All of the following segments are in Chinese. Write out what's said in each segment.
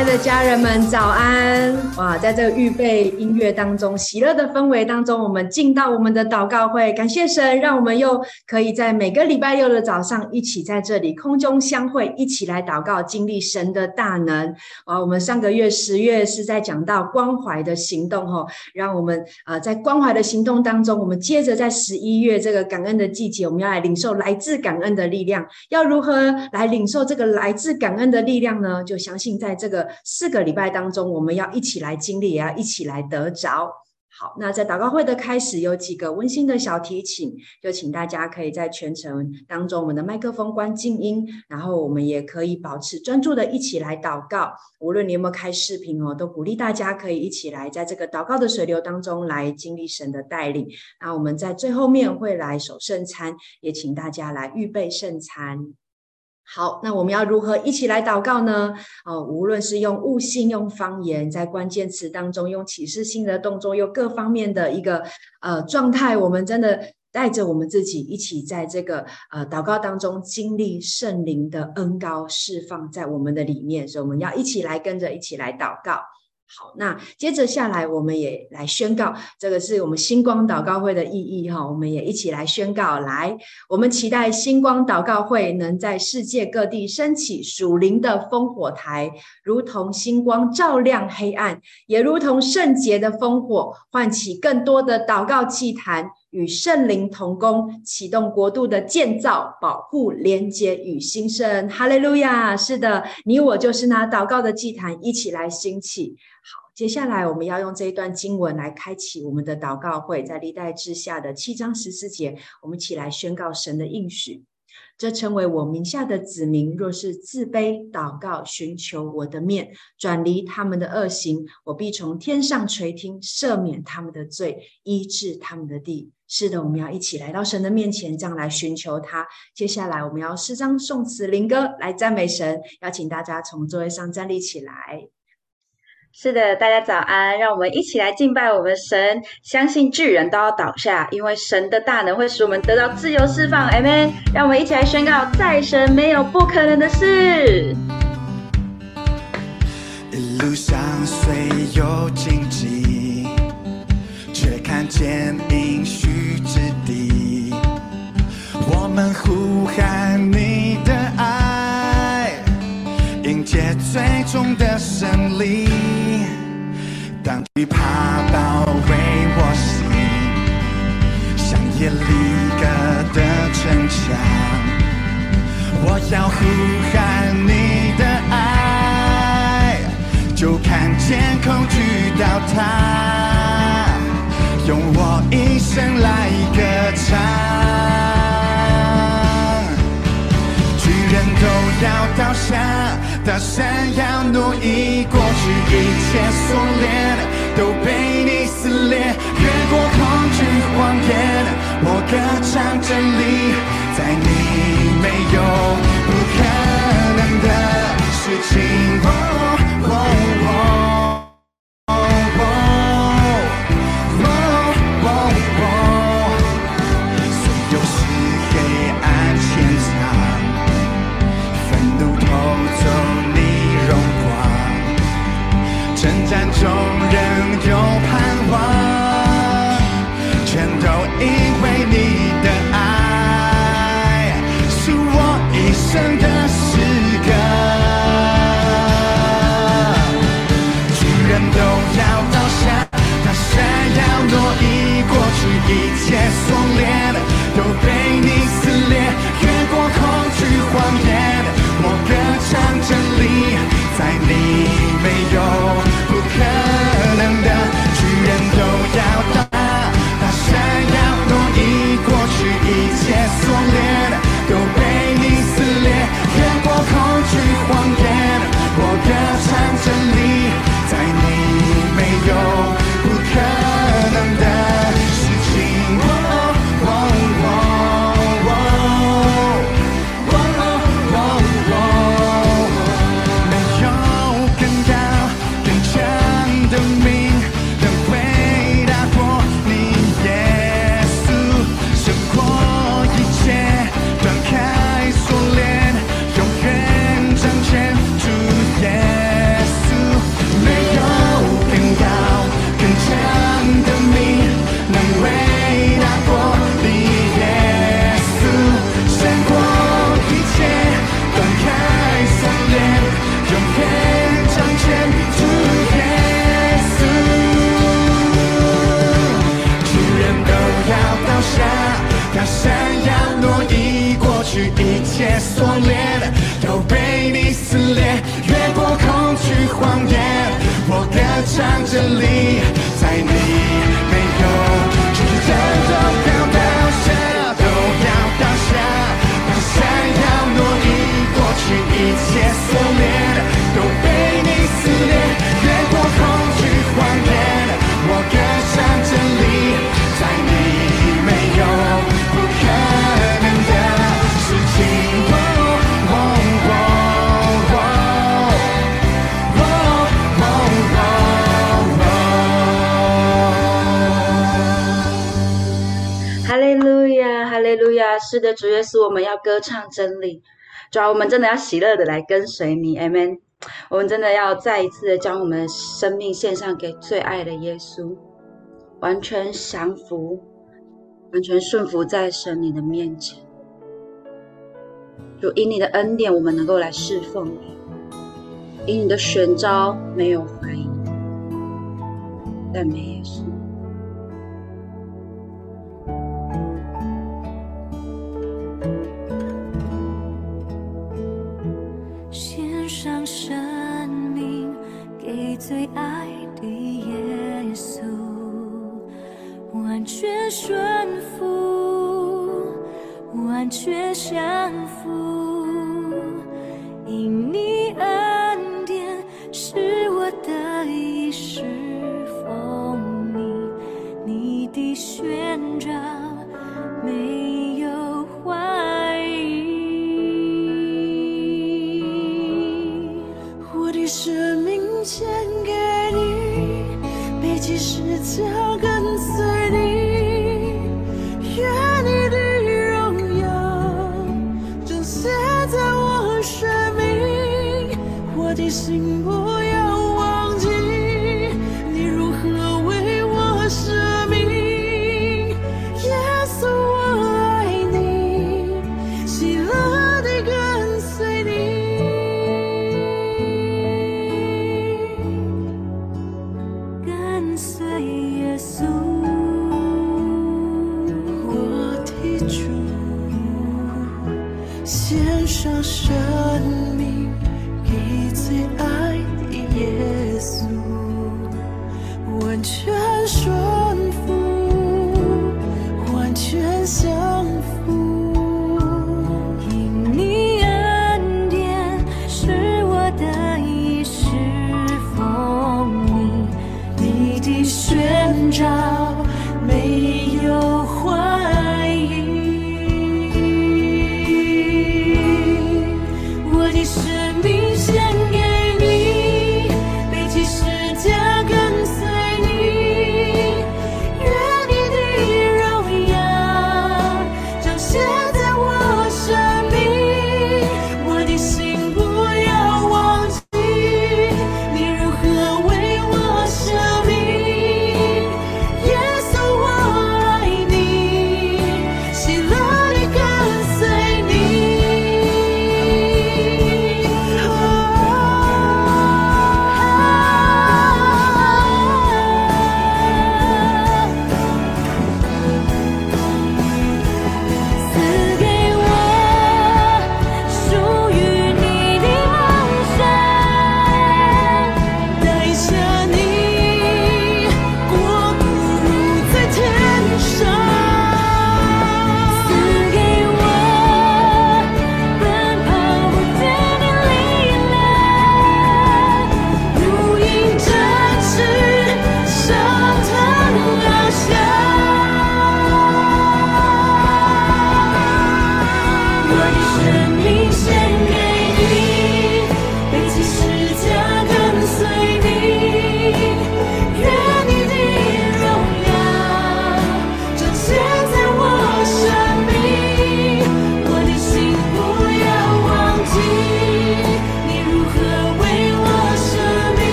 亲爱的家人们，早安！哇，在这个预备音乐当中，喜乐的氛围当中，我们进到我们的祷告会，感谢神，让我们又可以在每个礼拜六的早上一起在这里空中相会，一起来祷告，经历神的大能。啊，我们上个月十月是在讲到关怀的行动，吼，让我们啊在关怀的行动当中，我们接着在十一月这个感恩的季节，我们要来领受来自感恩的力量。要如何来领受这个来自感恩的力量呢？就相信在。这个四个礼拜当中，我们要一起来经历，也要一起来得着。好，那在祷告会的开始，有几个温馨的小提醒，就请大家可以在全程当中，我们的麦克风关静音，然后我们也可以保持专注的一起来祷告。无论你有没有开视频哦，都鼓励大家可以一起来在这个祷告的水流当中来经历神的带领。那我们在最后面会来守圣餐，也请大家来预备圣餐。好，那我们要如何一起来祷告呢？哦，无论是用悟性、用方言，在关键词当中用启示性的动作，用各方面的一个呃状态，我们真的带着我们自己一起在这个呃祷告当中经历圣灵的恩膏释放在我们的里面，所以我们要一起来跟着一起来祷告。好，那接着下来，我们也来宣告，这个是我们星光祷告会的意义哈。我们也一起来宣告，来，我们期待星光祷告会能在世界各地升起属灵的烽火台，如同星光照亮黑暗，也如同圣洁的烽火唤起更多的祷告祭坛，与圣灵同工，启动国度的建造、保护、连接与兴盛。哈利路亚！是的，你我就是那祷告的祭坛，一起来兴起。好，接下来我们要用这一段经文来开启我们的祷告会，在历代志下的七章十四节，我们一起来宣告神的应许。这称为我名下的子民，若是自卑祷告，寻求我的面，转离他们的恶行，我必从天上垂听，赦免他们的罪，医治他们的地。是的，我们要一起来到神的面前，这样来寻求他。接下来，我们要诗章、颂词、灵歌来赞美神。邀请大家从座位上站立起来。是的，大家早安，让我们一起来敬拜我们神。相信巨人都要倒下，因为神的大能会使我们得到自由释放。Amen。让我们一起来宣告，在神没有不可能的事。一路上虽有荆棘，见应许之地。我们呼喊你的爱，迎接最终的胜利。当惧怕包围我心，像耶利哥的城墙，我要呼喊你的爱，就看见恐惧倒塌，用我一生来歌唱。巨人都要倒下，大山要挪移，过去一切锁链都被你撕裂，越过恐惧谎言，我歌唱真理，在你没有不可能的事情。唱的，主耶稣，我们要歌唱真理，主啊，我们真的要喜乐的来跟随你，Amen。我们真的要再一次的将我们的生命献上给最爱的耶稣，完全降服，完全顺服在神你的面前。主，因你的恩典，我们能够来侍奉你；因你的选召，没有怀疑。赞美耶稣。全顺服，完全降服，因你恩典是我的一世奉你，你的宣召没有怀疑，我的生命献。献上生命给最爱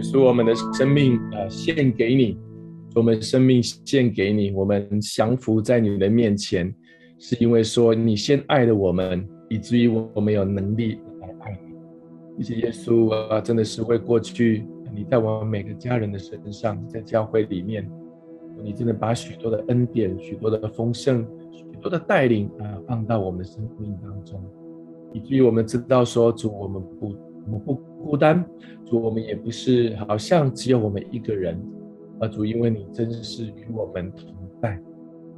主，我们的生命啊献给你，我们生命献给你，我们降服在你的面前，是因为说你先爱了我们，以至于我们有能力来爱你。谢谢耶稣啊，真的是为过去你在我们每个家人的身上，在教会里面，你真的把许多的恩典、许多的丰盛、许多的带领啊放到我们生命当中，以至于我们知道说主，我们不我们不孤单。主，我们也不是好像只有我们一个人，啊，主，因为你真是与我们同在。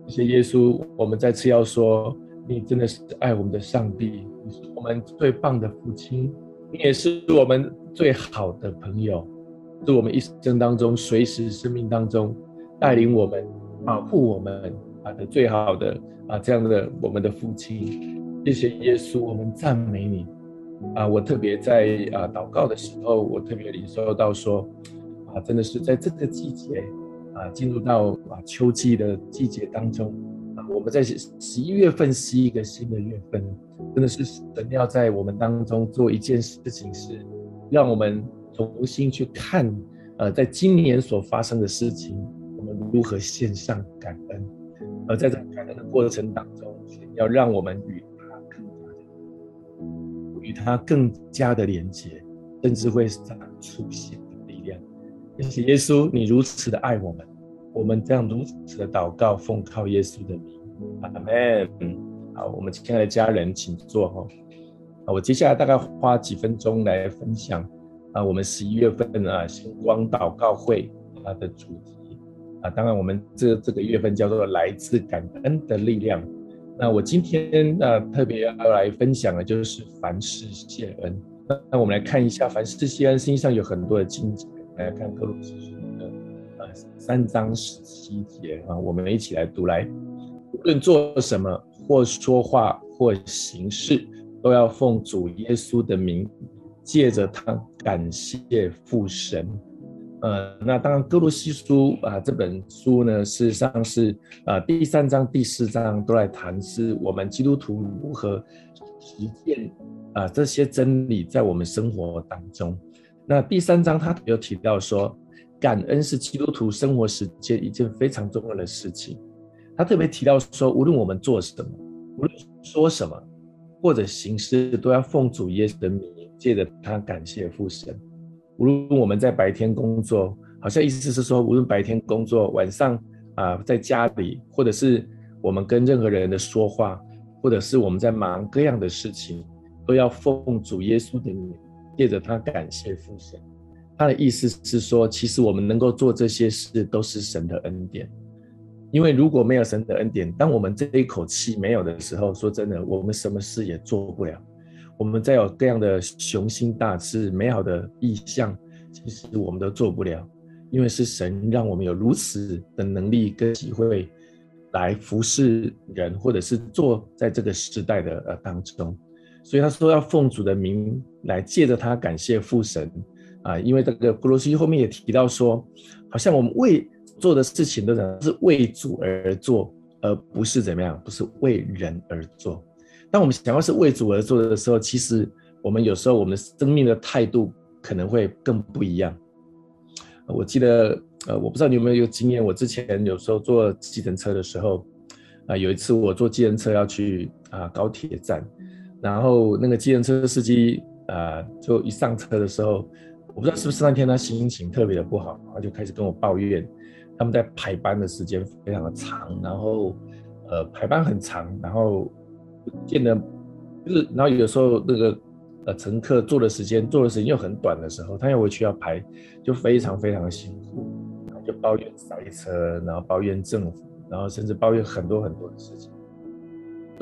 谢谢耶稣，我们再次要说，你真的是爱我们的上帝，你是我们最棒的父亲，你也是我们最好的朋友，是我们一生当中随时生命当中带领我们、保护我们啊的最好的啊这样的我们的父亲。谢谢耶稣，我们赞美你。啊，我特别在啊祷告的时候，我特别领受到说，啊，真的是在这个季节，啊，进入到啊秋季的季节当中，啊，我们在十一月份是一个新的月份，真的是神要在我们当中做一件事情，是让我们重新去看，呃，在今年所发生的事情，我们如何献上感恩，而在这感恩的过程当中，要让我们与。与他更加的连结，甚至会长出新的力量。谢谢耶稣，你如此的爱我们，我们这样如此的祷告，奉靠耶稣的名，阿门。好，我们亲爱的家人，请坐哈。啊，我接下来大概花几分钟来分享啊，我们十一月份啊星光祷告会它的主题啊，当然我们这这个月份叫做来自感恩的力量。那我今天呃特别要来分享的，就是凡事谢恩。那那我们来看一下，凡事谢恩，实际上有很多的经节。来看歌罗西书的呃三章十七节啊，我们一起来读来。无论做什么，或说话，或行事，都要奉主耶稣的名，借着他感谢父神。呃，那当然，歌罗西书啊，这本书呢，事实上是啊，第三章、第四章都来谈是我们基督徒如何实践啊这些真理在我们生活当中。那第三章他有提到说，感恩是基督徒生活实践一件非常重要的事情。他特别提到说，无论我们做什么，无论说什么，或者行事，都要奉主耶稣的名，借着他感谢父神。无论我们在白天工作，好像意思是说，无论白天工作，晚上啊、在家里，或者是我们跟任何人的说话，或者是我们在忙各样的事情，都要奉主耶稣的名，借着他感谢父神。他的意思是说，其实我们能够做这些事，都是神的恩典。因为如果没有神的恩典，当我们这一口气没有的时候，说真的，我们什么事也做不了。我们再有各样的雄心大志、美好的意向，其实我们都做不了，因为是神让我们有如此的能力跟机会来服侍人，或者是做在这个时代的呃当中。所以他说要奉主的名来借着他感谢父神啊，因为这个歌罗西后面也提到说，好像我们为做的事情都是为主而做，而不是怎么样，不是为人而做。当我们想要是为主而做的时候，其实我们有时候我们生命的态度可能会更不一样。我记得，呃，我不知道你有没有一个经验，我之前有时候坐计程车的时候，啊，有一次我坐计程车要去啊高铁站，然后那个计程车司机啊，就一上车的时候，我不知道是不是那天他心情特别的不好，他就开始跟我抱怨，他们在排班的时间非常的长，然后呃排班很长，然后。见得就是，然后有时候那个呃乘客坐的时间坐的时间又很短的时候，他要回去要排，就非常非常的辛苦，然后就抱怨塞车，然后抱怨政府，然后甚至抱怨很多很多的事情。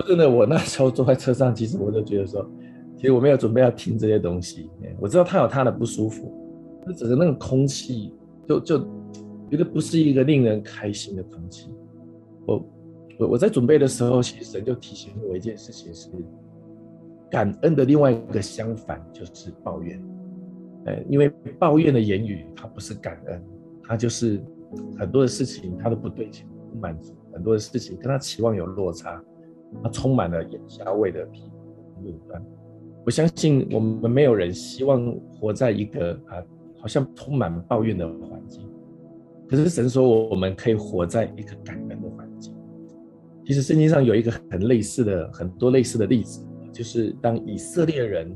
真的，我那时候坐在车上，其实我就觉得说，其实我没有准备要听这些东西。我知道他有他的不舒服，那整个那个空气就就觉得不是一个令人开心的空气。我。我我在准备的时候，其实神就提醒我一件事情：是感恩的另外一个相反就是抱怨。呃，因为抱怨的言语它不是感恩，它就是很多的事情它都不对劲、不满足，很多的事情跟他期望有落差，它充满了眼瞎味的批评论断。我相信我们没有人希望活在一个啊好像充满抱怨的环境。可是神说，我们可以活在一个感恩的环境。其实圣经上有一个很类似的、很多类似的例子，就是当以色列人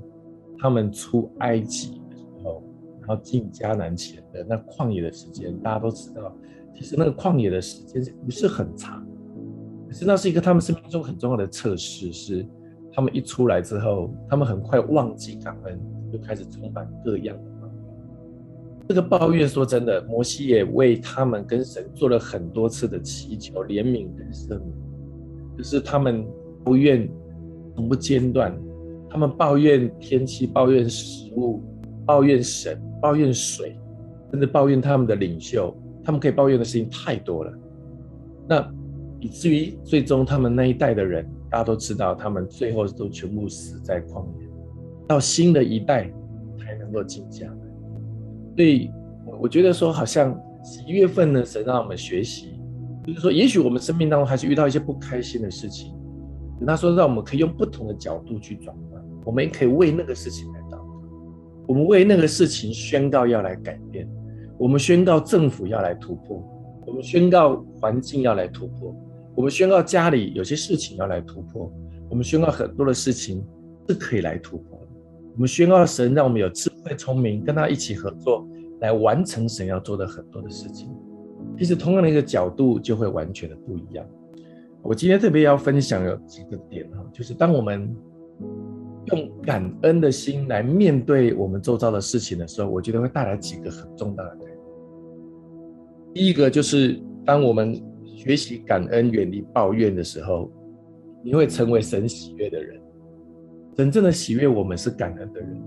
他们出埃及的时候，然后进迦南前的那旷野的时间，大家都知道，其实那个旷野的时间不是很长，可是那是一个他们生命中很重要的测试，是他们一出来之后，他们很快忘记感恩，就开始充满各样的。这个抱怨，说真的，摩西也为他们跟神做了很多次的祈求、怜悯跟赦免。可是他们不愿从不间断，他们抱怨天气、抱怨食物、抱怨神、抱怨水，甚至抱怨他们的领袖。他们可以抱怨的事情太多了，那以至于最终他们那一代的人，大家都知道，他们最后都全部死在旷野，到新的一代才能够进迦南。所以，我我觉得说，好像十一月份呢，神让我们学习，就是说，也许我们生命当中还是遇到一些不开心的事情，他说让我们可以用不同的角度去转换，我们也可以为那个事情来祷告，我们为那个事情宣告要来改变，我们宣告政府要来突破，我们宣告环境要来突破，我们宣告家里有些事情要来突破，我们宣告很多的事情是可以来突破。我们宣告神，让我们有智慧、聪明，跟他一起合作，来完成神要做的很多的事情。其实，同样的一个角度，就会完全的不一样。我今天特别要分享有几个点哈，就是当我们用感恩的心来面对我们周遭的事情的时候，我觉得会带来几个很重大的改变。第一个就是，当我们学习感恩、远离抱怨的时候，你会成为神喜悦的人。真正的喜悦，我们是感恩的人，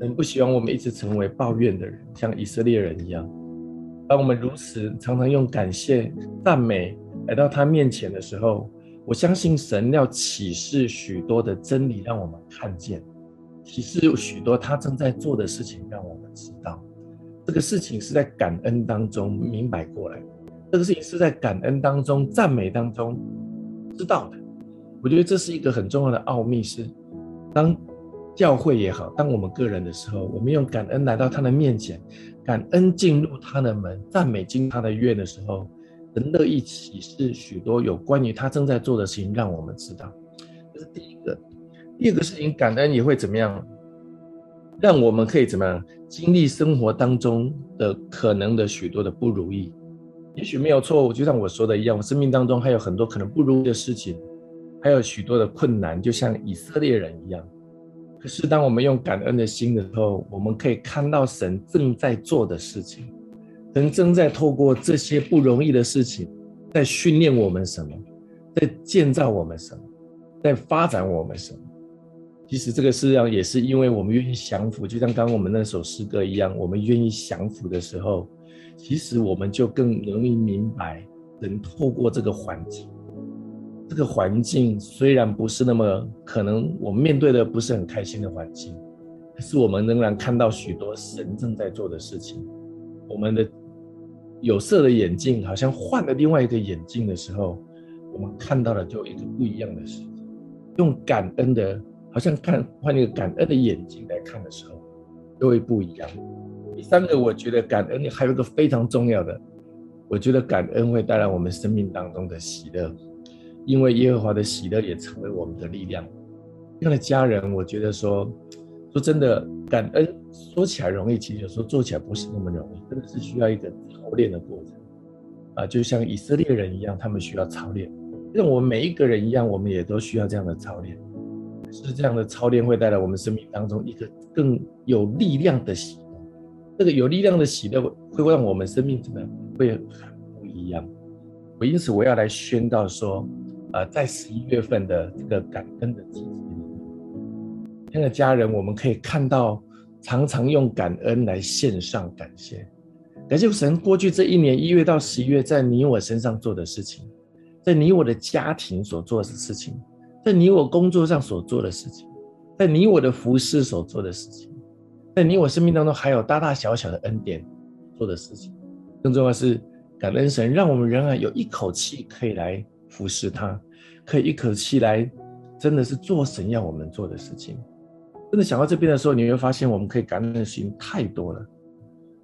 神不希望我们一直成为抱怨的人，像以色列人一样。当我们如此常常用感谢、赞美来到他面前的时候，我相信神要启示许多的真理，让我们看见；启示有许多他正在做的事情，让我们知道。这个事情是在感恩当中明白过来，这个事情是在感恩当中、赞美当中知道的。我觉得这是一个很重要的奥秘，是。当教会也好，当我们个人的时候，我们用感恩来到他的面前，感恩进入他的门，赞美进他的院的时候，神乐意启示许多有关于他正在做的事情，让我们知道。这是第一个。第二个事情，感恩也会怎么样？让我们可以怎么样经历生活当中的可能的许多的不如意？也许没有错误，就像我说的一样，我生命当中还有很多可能不如意的事情。还有许多的困难，就像以色列人一样。可是，当我们用感恩的心的时候，我们可以看到神正在做的事情，神正在透过这些不容易的事情，在训练我们什么，在建造我们什么，在发展我们什么。其实，这个事上也是因为我们愿意降服，就像刚刚我们那首诗歌一样，我们愿意降服的时候，其实我们就更容易明白，能透过这个环境。这个环境虽然不是那么可能，我们面对的不是很开心的环境，可是我们仍然看到许多神正在做的事情。我们的有色的眼镜好像换了另外一个眼镜的时候，我们看到了就一个不一样的世界。用感恩的，好像看换一个感恩的眼睛来看的时候，就会不一样。第三个，我觉得感恩还有一个非常重要的，我觉得感恩会带来我们生命当中的喜乐。因为耶和华的喜乐也成为我们的力量。这样的家人，我觉得说，说真的，感恩说起来容易，其实有时候做起来不是那么容易，真的是需要一个操练的过程。啊，就像以色列人一样，他们需要操练，像我们每一个人一样，我们也都需要这样的操练。是这样的操练会带来我们生命当中一个更有力量的喜乐。这个有力量的喜乐会让我们生命怎么？会很不一样。我因此我要来宣告说。呃，在十一月份的这个感恩的季节里面，亲爱的家人，我们可以看到，常常用感恩来献上感谢，感谢神过去这一年一月到十一月在你我身上做的事情，在你我的家庭所做的事情，在你我工作上所做的事情，在你我的服事所做的事情，在你我生命当中还有大大小小的恩典做的事情，更重要是感恩神，让我们仍然有一口气可以来。服侍他，可以一口气来，真的是做神要我们做的事情。真的想到这边的时候，你会发现我们可以感恩的事情太多了。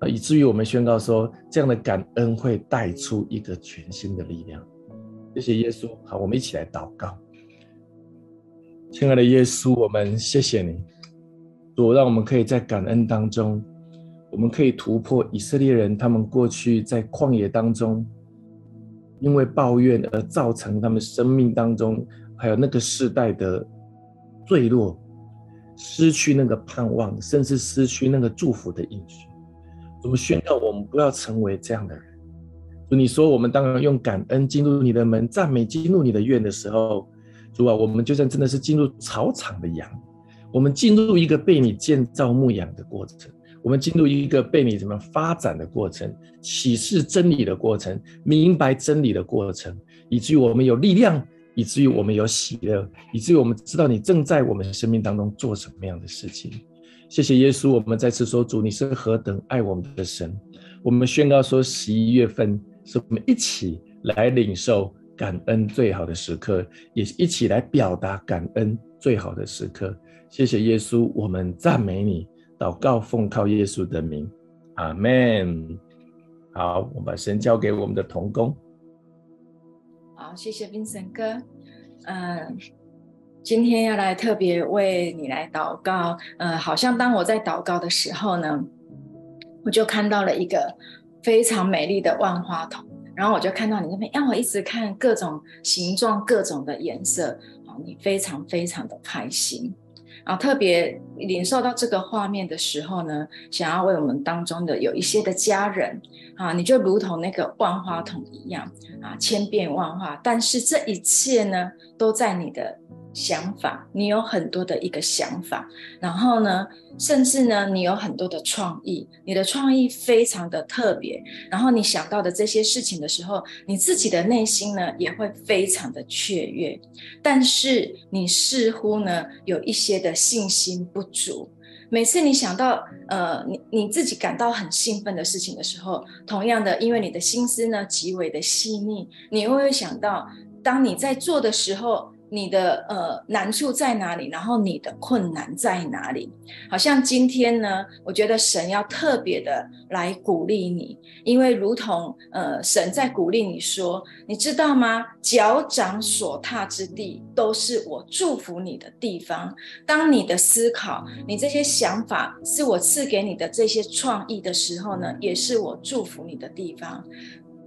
啊，以至于我们宣告说，这样的感恩会带出一个全新的力量。谢谢耶稣。好，我们一起来祷告。亲爱的耶稣，我们谢谢你，主，让我们可以在感恩当中，我们可以突破以色列人他们过去在旷野当中，因为抱怨而造成他们生命当中还有那个世代的坠落，失去那个盼望，甚至失去那个祝福的应许。我们宣告，我们不要成为这样的人。主，你说我们当然用感恩进入你的门，赞美进入你的院的时候。主啊，我们就像真的是进入草场的羊，我们进入一个被你建造牧养的过程，我们进入一个被你怎么发展的过程，启示真理的过程，明白真理的过程，以至于我们有力量，以至于我们有喜乐，以至于我们知道你正在我们生命当中做什么样的事情。谢谢耶稣，我们再次说，主你是何等爱我们的神。我们宣告说，十一月份是我们一起来领受。感恩最好的时刻，也一起来表达感恩最好的时刻。谢谢耶稣，我们赞美你，祷告奉靠耶稣的名，阿门。好，我把神交给我们的童工。好，谢谢冰神哥。嗯，今天要来特别为你来祷告。嗯，好像当我在祷告的时候呢，我就看到了一个非常美丽的万花筒。然后我就看到你那边，让我一直看各种形状、各种的颜色，啊，你非常非常的开心，啊，特别领受到这个画面的时候呢，想要为我们当中的有一些的家人，啊，你就如同那个万花筒一样，啊，千变万化，但是这一切呢，都在你的。想法，你有很多的一个想法，然后呢，甚至呢，你有很多的创意，你的创意非常的特别，然后你想到的这些事情的时候，你自己的内心呢也会非常的雀跃，但是你似乎呢有一些的信心不足。每次你想到呃你你自己感到很兴奋的事情的时候，同样的，因为你的心思呢极为的细腻，你会想到当你在做的时候。你的呃难处在哪里？然后你的困难在哪里？好像今天呢，我觉得神要特别的来鼓励你，因为如同呃神在鼓励你说，你知道吗？脚掌所踏之地，都是我祝福你的地方。当你的思考，你这些想法是我赐给你的这些创意的时候呢，也是我祝福你的地方。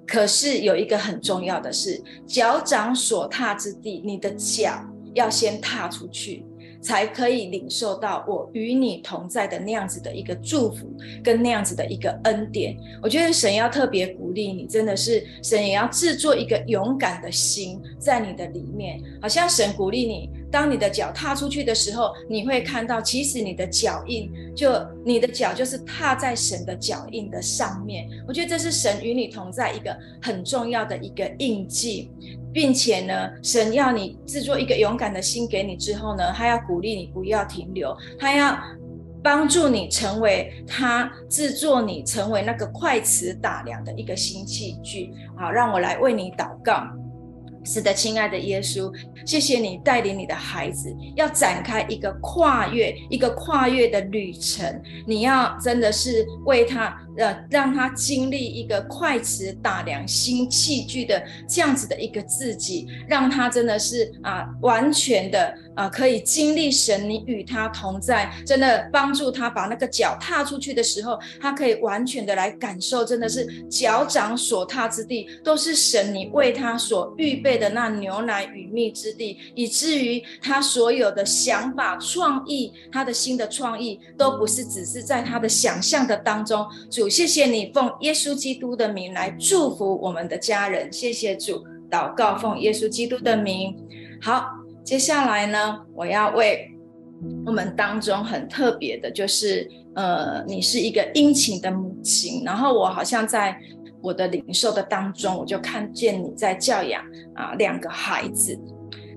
可是有一个很重要的是，脚掌所踏之地，你的脚要先踏出去。才可以领受到我与你同在的那样子的一个祝福，跟那样子的一个恩典。我觉得神要特别鼓励你，真的是神也要制作一个勇敢的心在你的里面。好像神鼓励你，当你的脚踏出去的时候，你会看到，其实你的脚印，就你的脚就是踏在神的脚印的上面。我觉得这是神与你同在一个很重要的一个印记。并且呢，神要你制作一个勇敢的心给你之后呢，他要鼓励你不要停留，他要帮助你成为他制作你成为那个快词打量的一个新器具。好，让我来为你祷告。是的，亲爱的耶稣，谢谢你带领你的孩子要展开一个跨越、一个跨越的旅程。你要真的是为他。呃，让他经历一个快齿打量新器具的这样子的一个自己，让他真的是啊，完全的啊，可以经历神你与他同在，真的帮助他把那个脚踏出去的时候，他可以完全的来感受，真的是脚掌所踏之地都是神你为他所预备的那牛奶与蜜之地，以至于他所有的想法创意，他的新的创意都不是只是在他的想象的当中，主。谢谢你奉耶稣基督的名来祝福我们的家人，谢谢主，祷告奉耶稣基督的名。好，接下来呢，我要为我们当中很特别的，就是呃，你是一个殷勤的母亲，然后我好像在我的领受的当中，我就看见你在教养啊两个孩子。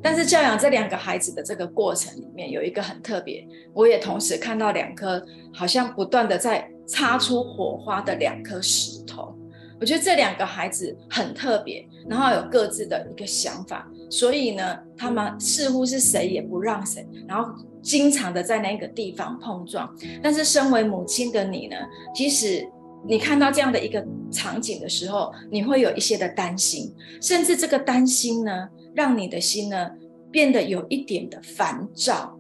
但是教养这两个孩子的这个过程里面有一个很特别，我也同时看到两颗好像不断的在擦出火花的两颗石头。我觉得这两个孩子很特别，然后有各自的一个想法，所以呢，他们似乎是谁也不让谁，然后经常的在那个地方碰撞。但是身为母亲的你呢，其实你看到这样的一个场景的时候，你会有一些的担心，甚至这个担心呢，让你的心呢变得有一点的烦躁。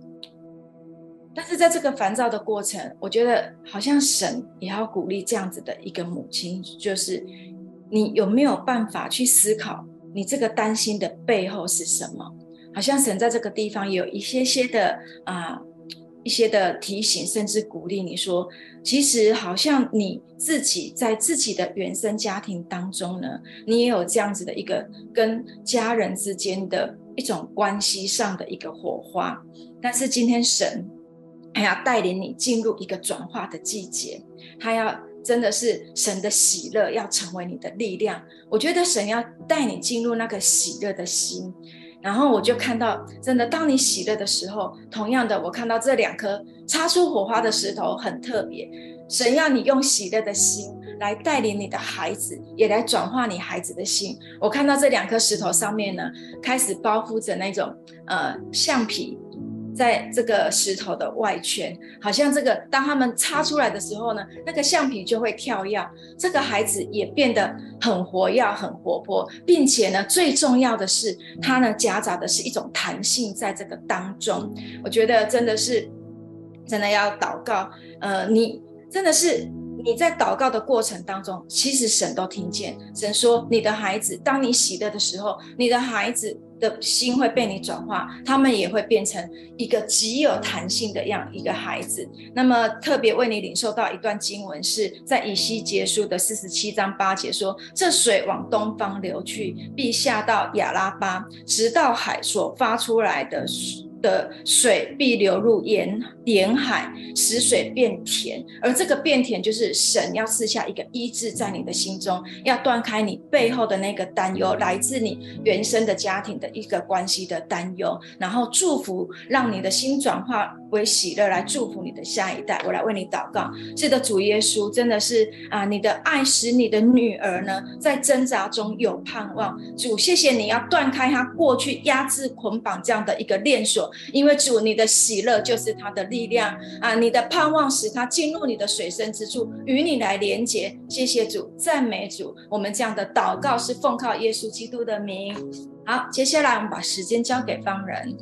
但是在这个烦躁的过程，我觉得好像神也要鼓励这样子的一个母亲，就是你有没有办法去思考，你这个担心的背后是什么？好像神在这个地方有一些些的啊、一些的提醒，甚至鼓励你说，其实好像你自己在自己的原生家庭当中呢，你也有这样子的一个跟家人之间的一种关系上的一个火花，但是今天神。他要带领你进入一个转化的季节，他要真的是神的喜乐要成为你的力量。我觉得神要带你进入那个喜乐的心，然后我就看到，真的当你喜乐的时候，同样的，我看到这两颗擦出火花的石头很特别。神要你用喜乐的心来带领你的孩子，也来转化你孩子的心。我看到这两颗石头上面呢，开始包覆着那种呃橡皮。在这个石头的外圈，好像这个当他们擦出来的时候呢，那个橡皮就会跳跃，这个孩子也变得很活跃、很活泼，并且呢，最重要的是，它呢夹杂的是一种弹性在这个当中。我觉得真的是，真的要祷告。呃，你真的是你在祷告的过程当中，其实神都听见。神说，你的孩子，当你喜乐的时候，你的孩子。的心会被你转化，他们也会变成一个极有弹性的样一个孩子。那么特别为你领受到一段经文，是在以西结书的四十七章八节说：“这水往东方流去，必下到亚拉巴，直到海所发出来的水。”的水必流入沿沿海，使水变甜。而这个变甜，就是神要赐下一个医治在你的心中，要断开你背后的那个担忧，来自你原生的家庭的一个关系的担忧，然后祝福，让你的心转化为喜乐，来祝福你的下一代。我来为你祷告。是的，主耶稣，真的是啊，你的爱使你的女儿呢，在挣扎中有盼望。主，谢谢你要断开她过去压制捆绑这样的一个链锁。因为主，你的喜乐就是他的力量啊！你的盼望使他进入你的水深之处，与你来连接。谢谢主，赞美主。我们这样的祷告是奉靠耶稣基督的名。好，接下来我们把时间交给方人。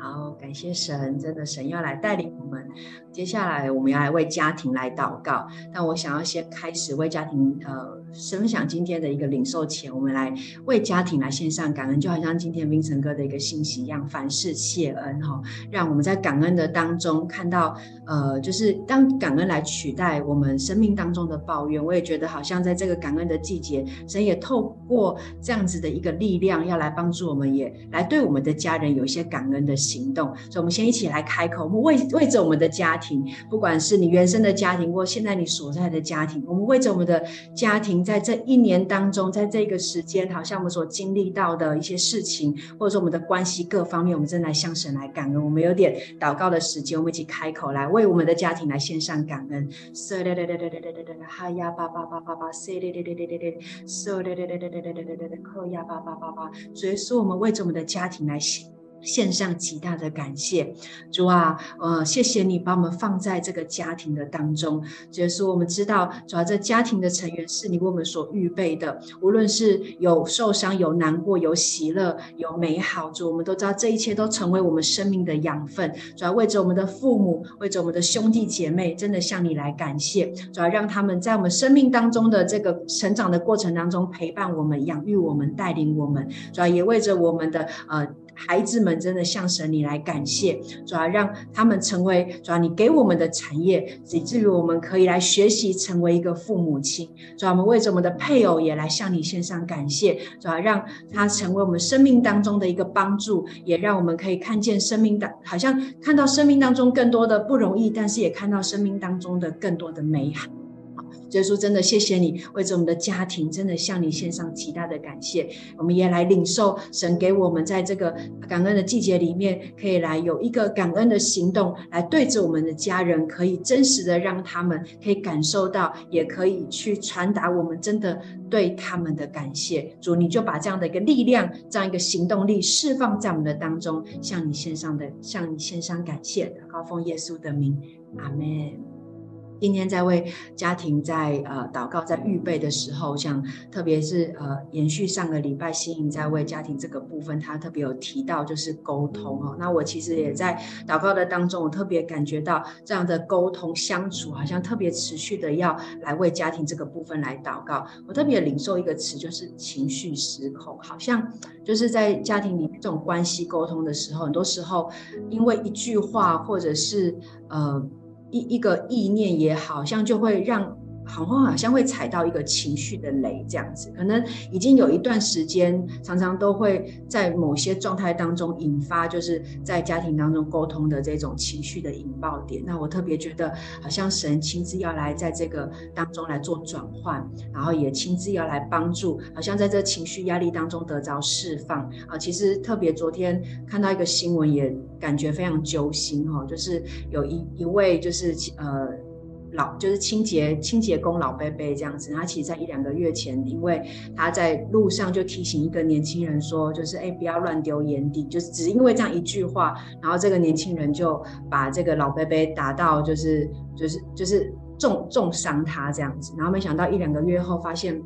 好，感谢神，真的神要来带领我们。接下来我们要来为家庭来祷告，但我想要先开始为家庭呃分享今天的一个领受前，我们来为家庭来献上感恩，就好像今天冰城哥的一个信息一样，凡事谢恩哈，让我们在感恩的当中看到呃，就是当感恩来取代我们生命当中的抱怨，我也觉得好像在这个感恩的季节，神也透过这样子的一个力量，要来帮助我们，也来对我们的家人有一些感恩的行动，所以我们先一起来开口，我们为为着我们的家庭。不管是你原生的家庭，或现在你所在的家庭，我们为着我们的家庭，在这一年当中，在这个时间，好像我们所经历到的一些事情，或者说我们的关系各方面，我们正来向神来感恩。我们有点祷告的时间，我们一起开口来为我们的家庭来献上感恩。哈呀巴巴巴巴巴，嗟咧咧咧咧咧咧，嗟咧咧咧咧咧咧咧咧咧，可呀巴巴巴巴。所以说，我们为着我们的家庭来献。献上极大的感谢，主啊，呃，谢谢你把我们放在这个家庭的当中。就是我们知道，主啊，这家庭的成员是你为我们所预备的，无论是有受伤、有难过、有喜乐、有美好，主，我们都知道这一切都成为我们生命的养分。主要为着我们的父母，为着我们的兄弟姐妹，真的向你来感谢。主要让他们在我们生命当中的这个成长的过程当中陪伴我们、养育我们、带领我们。主要也为着我们的呃。孩子们真的向神你来感谢，主要让他们成为主要你给我们的产业，以至于我们可以来学习成为一个父母亲。主要我们为着我们的配偶也来向你献上感谢，主要让他成为我们生命当中的一个帮助，也让我们可以看见生命当好像看到生命当中更多的不容易，但是也看到生命当中的更多的美好。耶稣，真的谢谢你，为着我们的家庭，真的向你献上极大的感谢。我们也来领受神给我们在这个感恩的季节里面，可以来有一个感恩的行动，来对着我们的家人，可以真实的让他们可以感受到，也可以去传达我们真的对他们的感谢。主，你就把这样的一个力量，这样一个行动力释放在我们的当中，向你献上的，向你献上感谢的，高奉耶稣的名，阿门。今天在为家庭在呃祷告，在预备的时候，像特别是呃延续上个礼拜心营在为家庭这个部分，他特别有提到就是沟通哦。那我其实也在祷告的当中，我特别感觉到这样的沟通相处，好像特别持续的要来为家庭这个部分来祷告。我特别领受一个词，就是情绪失控，好像就是在家庭里这种关系沟通的时候，很多时候因为一句话或者是呃。一一个意念也好像就会让。好像好像会踩到一个情绪的雷，这样子，可能已经有一段时间，常常都会在某些状态当中引发，就是在家庭当中沟通的这种情绪的引爆点。那我特别觉得，好像神亲自要来在这个当中来做转换，然后也亲自要来帮助，好像在这情绪压力当中得着释放啊。其实特别昨天看到一个新闻，也感觉非常揪心哈，就是有一一位就是呃。老就是清洁清洁工老贝贝这样子，他其实在一两个月前，因为他在路上就提醒一个年轻人说，就是哎不要乱丢烟蒂，就是只因为这样一句话，然后这个年轻人就把这个老贝贝打到就是就是就是重重伤他这样子，然后没想到一两个月后发现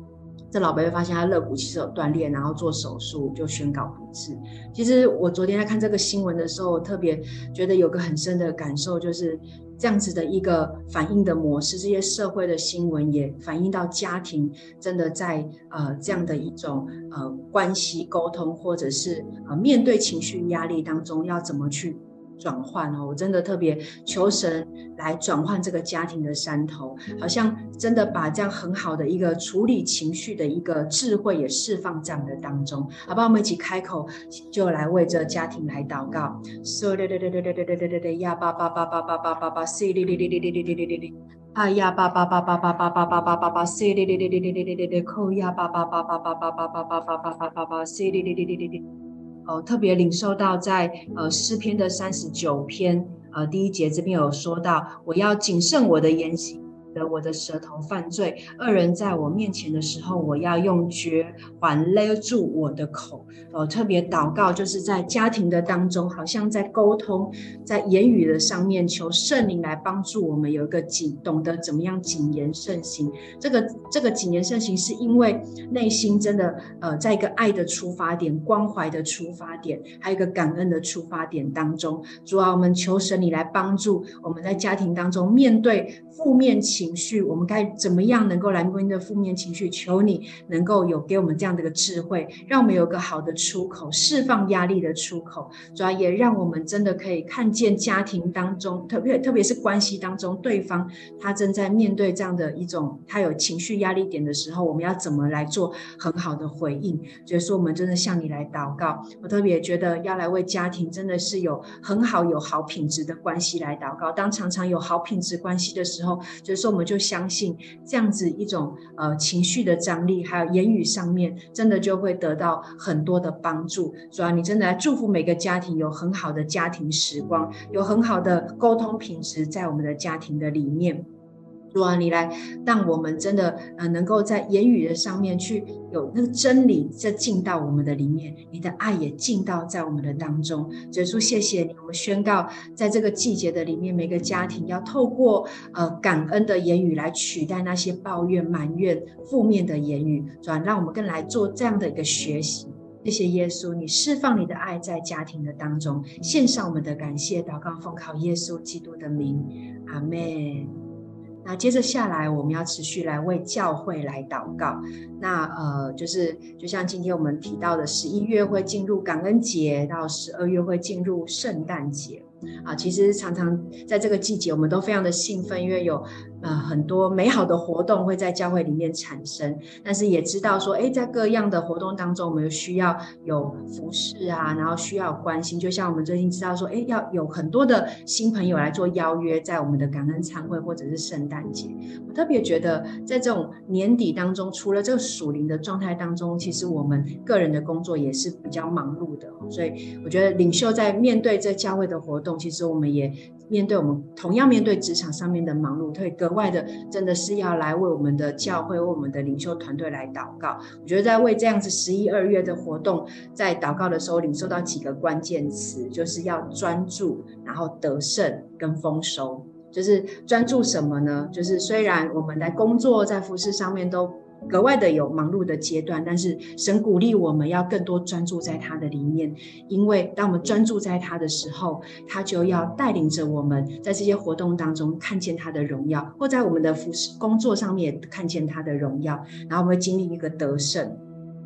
这老伯伯发现他肋骨其实有断裂，然后做手术就宣告不治。其实我昨天在看这个新闻的时候，特别觉得有个很深的感受就是。这样子的一个反应的模式，这些社会的新闻也反映到家庭，真的在呃这样的一种呃关系沟通，或者是呃面对情绪压力当中，要怎么去转换哦，我真的特别求神来转换这个家庭的山头，好像真的把这样很好的一个处理情绪的一个智慧也释放这样的当中，好吧，我们一起开口，就来为这家庭来祷告。So 对对对对对对对对对对呀吧吧吧吧吧吧吧吧，C 哩哩哩哩哩哩哩哩哩哩，啊呀吧吧吧吧吧吧吧吧吧吧吧，C 哩哩哩哩哩哩哩哩哩，扣呀吧吧吧吧吧吧吧吧吧吧吧吧吧，C 哩哩哩哩哩哩。呃，特别领受到在呃诗篇的三十九篇呃第一节这边有说到，我要谨慎我的言行。的我的舌头犯罪，恶人在我面前的时候，我要用绝环勒住我的口。呃，特别祷告，就是在家庭的当中，好像在沟通，在言语的上面，求圣灵来帮助我们有一个谨，懂得怎么样谨言慎行。这个这个谨言慎行，是因为内心真的呃，在一个爱的出发点、关怀的出发点，还有一个感恩的出发点当中。主啊，我们求神你来帮助我们在家庭当中面对负面情。情绪，我们该怎么样能够来面对负面情绪？求你能够有给我们这样的一个智慧，让我们有个好的出口，释放压力的出口。主要也让我们真的可以看见家庭当中，特别特别是关系当中，对方他正在面对这样的一种他有情绪压力点的时候，我们要怎么来做很好的回应？所以说，我们真的向你来祷告。我特别觉得要来为家庭真的是有很好有好品质的关系来祷告。当常常有好品质关系的时候，就是说。我们就相信这样子一种呃情绪的张力，还有言语上面，真的就会得到很多的帮助。主要，你真的来祝福每个家庭有很好的家庭时光，有很好的沟通品质在我们的家庭的里面。主啊，你来让我们真的呃，能够在言语的上面去有那个真理，这进到我们的里面，你的爱也进到在我们的当中。耶稣，谢谢你，我们宣告，在这个季节的里面，每个家庭要透过呃感恩的言语来取代那些抱怨、埋怨、负面的言语。主啊，让我们更来做这样的一个学习。谢谢耶稣，你释放你的爱在家庭的当中，献上我们的感谢、祷告、奉靠耶稣基督的名，阿门。那接着下来，我们要持续来为教会来祷告。那呃，就是就像今天我们提到的，十一月会进入感恩节，到十二月会进入圣诞节。啊，其实常常在这个季节，我们都非常的兴奋，因为有呃很多美好的活动会在教会里面产生。但是也知道说，诶，在各样的活动当中，我们需要有服侍啊，然后需要关心。就像我们最近知道说，诶，要有很多的新朋友来做邀约，在我们的感恩餐会或者是圣诞节。我特别觉得，在这种年底当中，除了这个属灵的状态当中，其实我们个人的工作也是比较忙碌的。所以我觉得领袖在面对这教会的活动，其实我们也面对我们同样面对职场上面的忙碌，会格外的真的是要来为我们的教会、为我们的领袖团队来祷告。我觉得在为这样子十一二月的活动，在祷告的时候领受到几个关键词，就是要专注，然后得胜跟丰收。就是专注什么呢？就是虽然我们在工作、在服事上面都格外的有忙碌的阶段，但是神鼓励我们要更多专注在他的里面，因为当我们专注在他的时候，他就要带领着我们在这些活动当中看见他的荣耀，或在我们的服事工作上面看见他的荣耀，然后我们会经历一个得胜。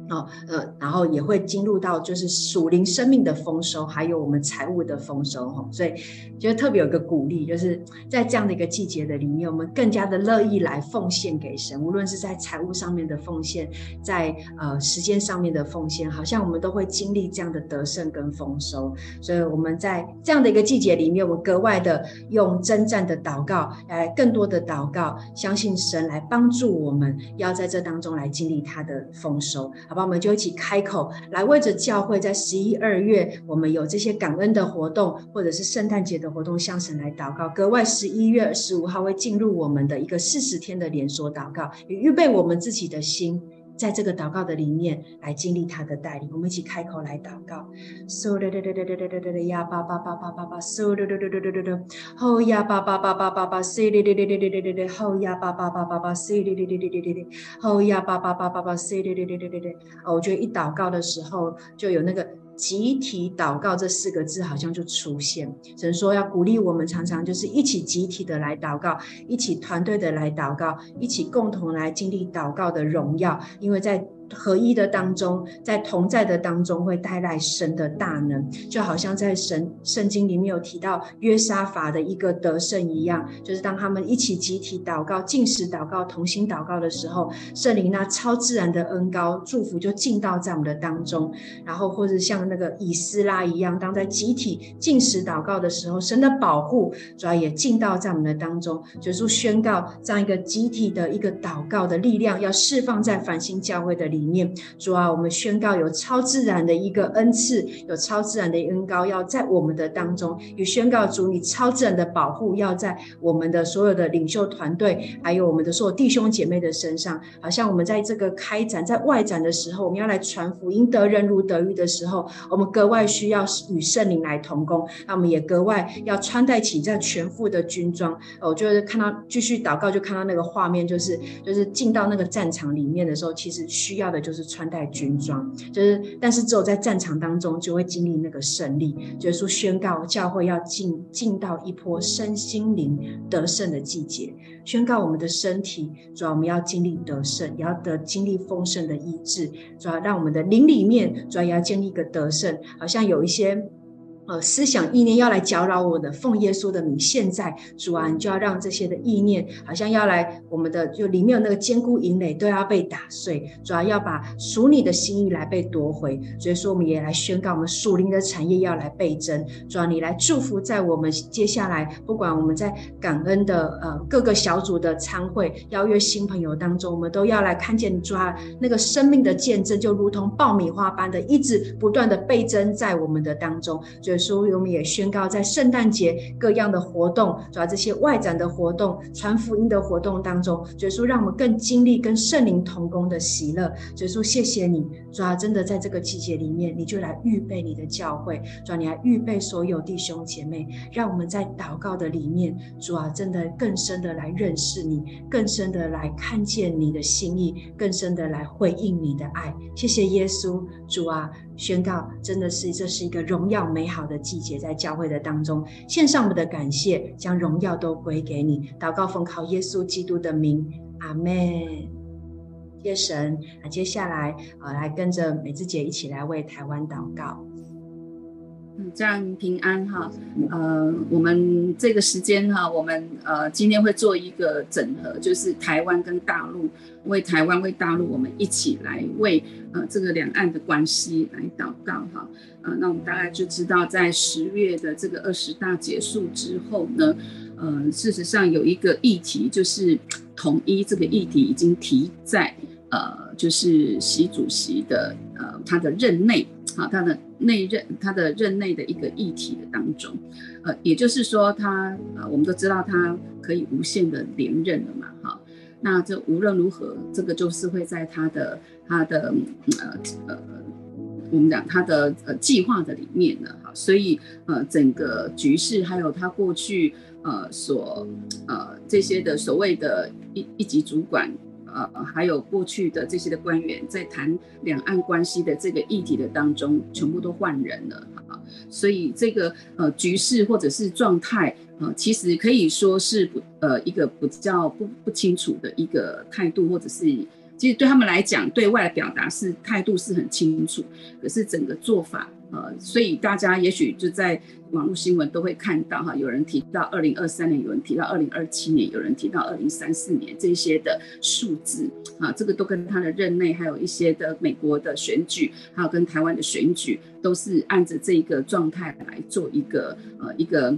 哦，呃，然后也会进入到就是属灵生命的丰收，还有我们财务的丰收哈，所以觉得特别有个鼓励，就是在这样的一个季节的里面，我们更加的乐意来奉献给神，无论是在财务上面的奉献，在呃时间上面的奉献，好像我们都会经历这样的得胜跟丰收，所以我们在这样的一个季节里面，我们格外的用征战的祷告来更多的祷告，相信神来帮助我们，要在这当中来经历他的丰收。好，我们就一起开口来为着教会，在十一二月，我们有这些感恩的活动，或者是圣诞节的活动，向神来祷告。格外十一月十五号会进入我们的一个四十天的连锁祷告，也预备我们自己的心。在这个祷告的里面来经历他的带领，我们一起开口来祷告：，so 六六六六六六六六六，oh 呀八八八八八八，so 六六六六六六六六，oh 呀八八八八八八，so 六六六六六六六六，oh 呀八八八八八八，so 六六六六六六六六。哦，我觉得一祷告的时候就有那个。集体祷告这四个字好像就出现，神说要鼓励我们，常常就是一起集体的来祷告，一起团队的来祷告，一起共同来经历祷告的荣耀，因为在。合一的当中，在同在的当中，会带来神的大能，就好像在神圣经里面有提到约沙法的一个得胜一样，就是当他们一起集体祷告、进食祷告、同心祷告的时候，圣灵那超自然的恩膏祝福就进到在我们的当中，然后或者像那个以斯拉一样，当在集体进食祷告的时候，神的保护主要也进到在我们的当中，就是宣告这样一个集体的一个祷告的力量，要释放在繁星教会的里。里面，主啊，我们宣告有超自然的一个恩赐，有超自然的恩膏要在我们的当中，也宣告主你超自然的保护要在我们的所有的领袖团队，还有我们的所有弟兄姐妹的身上。好像我们在这个开展、在外展的时候，我们要来传福音，得人如得鱼的时候，我们格外需要与圣灵来同工。那我们也格外要穿戴起这全副的军装。我就是看到继续祷告，就看到那个画面，就是就是进到那个战场里面的时候，其实需要。要的就是穿戴军装，就是但是只有在战场当中就会经历那个胜利。就是说宣告教会要进进到一波身心灵得胜的季节，宣告我们的身体主要我们要经历得胜，也要得经历丰盛的医治，主要让我们的灵里面主要也要建立一个得胜，好像有一些。呃，思想意念要来搅扰我的，奉耶稣的名，现在主啊，你就要让这些的意念，好像要来我们的，就里面有那个坚固营垒，都要被打碎。主要要把属你的心意来被夺回。所以说，我们也来宣告，我们属灵的产业要来倍增。主啊，你来祝福在我们接下来，不管我们在感恩的呃各个小组的参会邀约新朋友当中，我们都要来看见主啊那个生命的见证，就如同爆米花般的一直不断的倍增在我们的当中。所以。所以我们也宣告，在圣诞节各样的活动，主要这些外展的活动、传福音的活动当中，耶稣让我们更经历跟圣灵同工的喜乐。耶稣，谢谢你，主要真的在这个季节里面，你就来预备你的教会，主要你来预备所有弟兄姐妹，让我们在祷告的里面，主啊，真的更深的来认识你，更深的来看见你的心意，更深的来回应你的爱。谢谢耶稣，主啊。宣告，真的是这是一个荣耀美好的季节，在教会的当中，献上我们的感谢，将荣耀都归给你。祷告奉靠耶稣基督的名，阿门。谢神。啊接下来啊，来跟着美智姐一起来为台湾祷告。嗯，这样平安哈。呃，我们这个时间哈，我们呃今天会做一个整合，就是台湾跟大陆，为台湾为大陆，我们一起来为呃这个两岸的关系来祷告哈。呃，那我们大概就知道，在十月的这个二十大结束之后呢，呃，事实上有一个议题就是统一，这个议题已经提在呃，就是习主席的呃他的任内。好，他的内任，他的任内的一个议题的当中，呃，也就是说他，呃，我们都知道他可以无限的连任了嘛，哈，那这无论如何，这个就是会在他的他的呃呃我们讲他的呃计划的里面呢，哈，所以呃整个局势还有他过去呃所呃这些的所谓的一一级主管。呃，还有过去的这些的官员在谈两岸关系的这个议题的当中，全部都换人了啊，所以这个呃局势或者是状态呃，其实可以说是不呃一个比较不不清楚的一个态度，或者是其实对他们来讲，对外的表达是态度是很清楚，可是整个做法。呃，所以大家也许就在网络新闻都会看到哈，有人提到二零二三年，有人提到二零二七年，有人提到二零三四年这些的数字啊，这个都跟他的任内，还有一些的美国的选举，还有跟台湾的选举，都是按着这一个状态来做一个呃一个。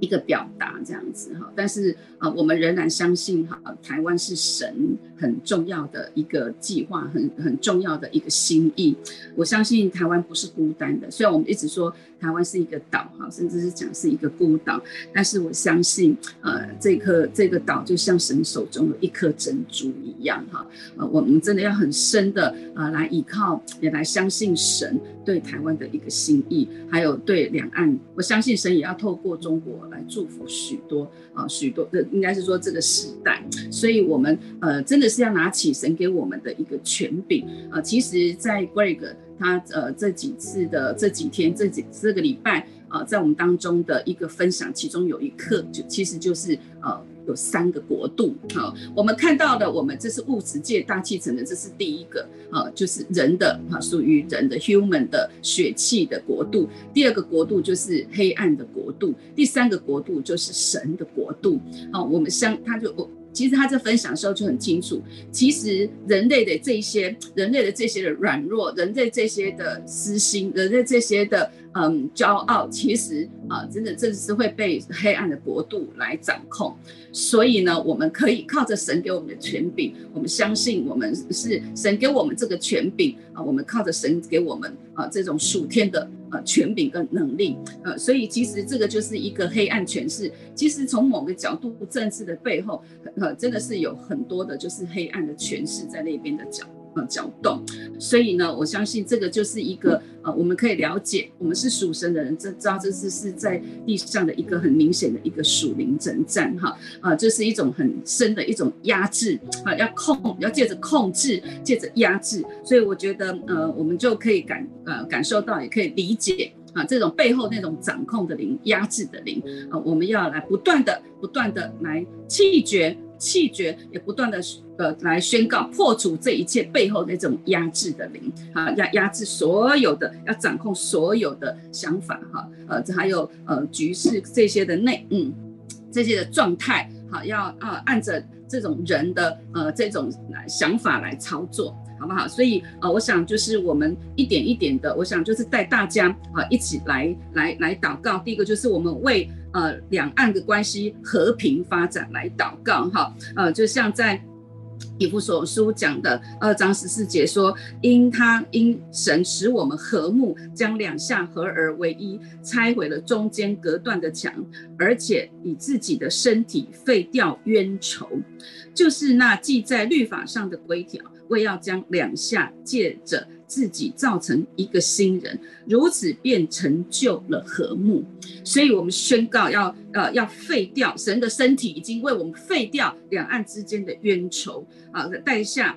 一个表达这样子哈，但是啊，我们仍然相信哈，台湾是神很重要的一个计划，很很重要的一个心意。我相信台湾不是孤单的，虽然我们一直说台湾是一个岛哈，甚至是讲是一个孤岛，但是我相信呃，这颗这个岛就像神手中的一颗珍珠一样哈，呃，我们真的要很深的啊来依靠，也来相信神对台湾的一个心意，还有对两岸，我相信神也要透过中国。来祝福许多啊，许多的应该是说这个时代，所以我们呃真的是要拿起神给我们的一个权柄啊。其实，在 Greg 他呃这几次的这几天这几这个礼拜啊，在我们当中的一个分享，其中有一课就其实就是呃。有三个国度啊，我们看到的，我们这是物质界大气层的，这是第一个啊，就是人的啊，属于人的 human 的血气的国度。第二个国度就是黑暗的国度，第三个国度就是神的国度啊。我们相他就我其实他在分享的时候就很清楚，其实人类的这些人类的这些的软弱，人类这些的私心，人类这些的。嗯，骄傲其实啊，真的正是会被黑暗的国度来掌控。所以呢，我们可以靠着神给我们的权柄，我们相信我们是神给我们这个权柄啊，我们靠着神给我们啊这种属天的呃权柄跟能力。呃，所以其实这个就是一个黑暗权势。其实从某个角度，政治的背后，呃，真的是有很多的就是黑暗的权势在那边的角。呃，搅动，所以呢，我相信这个就是一个呃，我们可以了解，我们是属神的人，这知道这是是在地上的一个很明显的一个属灵征战哈，啊，这是一种很深的一种压制啊，要控，要借着控制，借着压制，所以我觉得呃，我们就可以感呃感受到，也可以理解啊，这种背后那种掌控的灵、压制的灵啊，我们要来不断的、不断的来弃绝。气绝，也不断的呃来宣告破除这一切背后那种压制的灵啊，压压制所有的，要掌控所有的想法哈，呃，这还有呃局势这些的内嗯这些的状态好，要啊按着这种人的呃这种想法来操作，好不好？所以呃我想就是我们一点一点的，我想就是带大家啊一起来来来祷告。第一个就是我们为。呃，两岸的关系和平发展来祷告哈，呃，就像在以弗所书讲的二章十四节说，因他因神使我们和睦，将两下合而为一，拆毁了中间隔断的墙，而且以自己的身体废掉冤仇，就是那记在律法上的规条，为要将两下借着。自己造成一个新人，如此便成就了和睦。所以，我们宣告要呃要废掉神的身体，已经为我们废掉两岸之间的冤仇啊的代价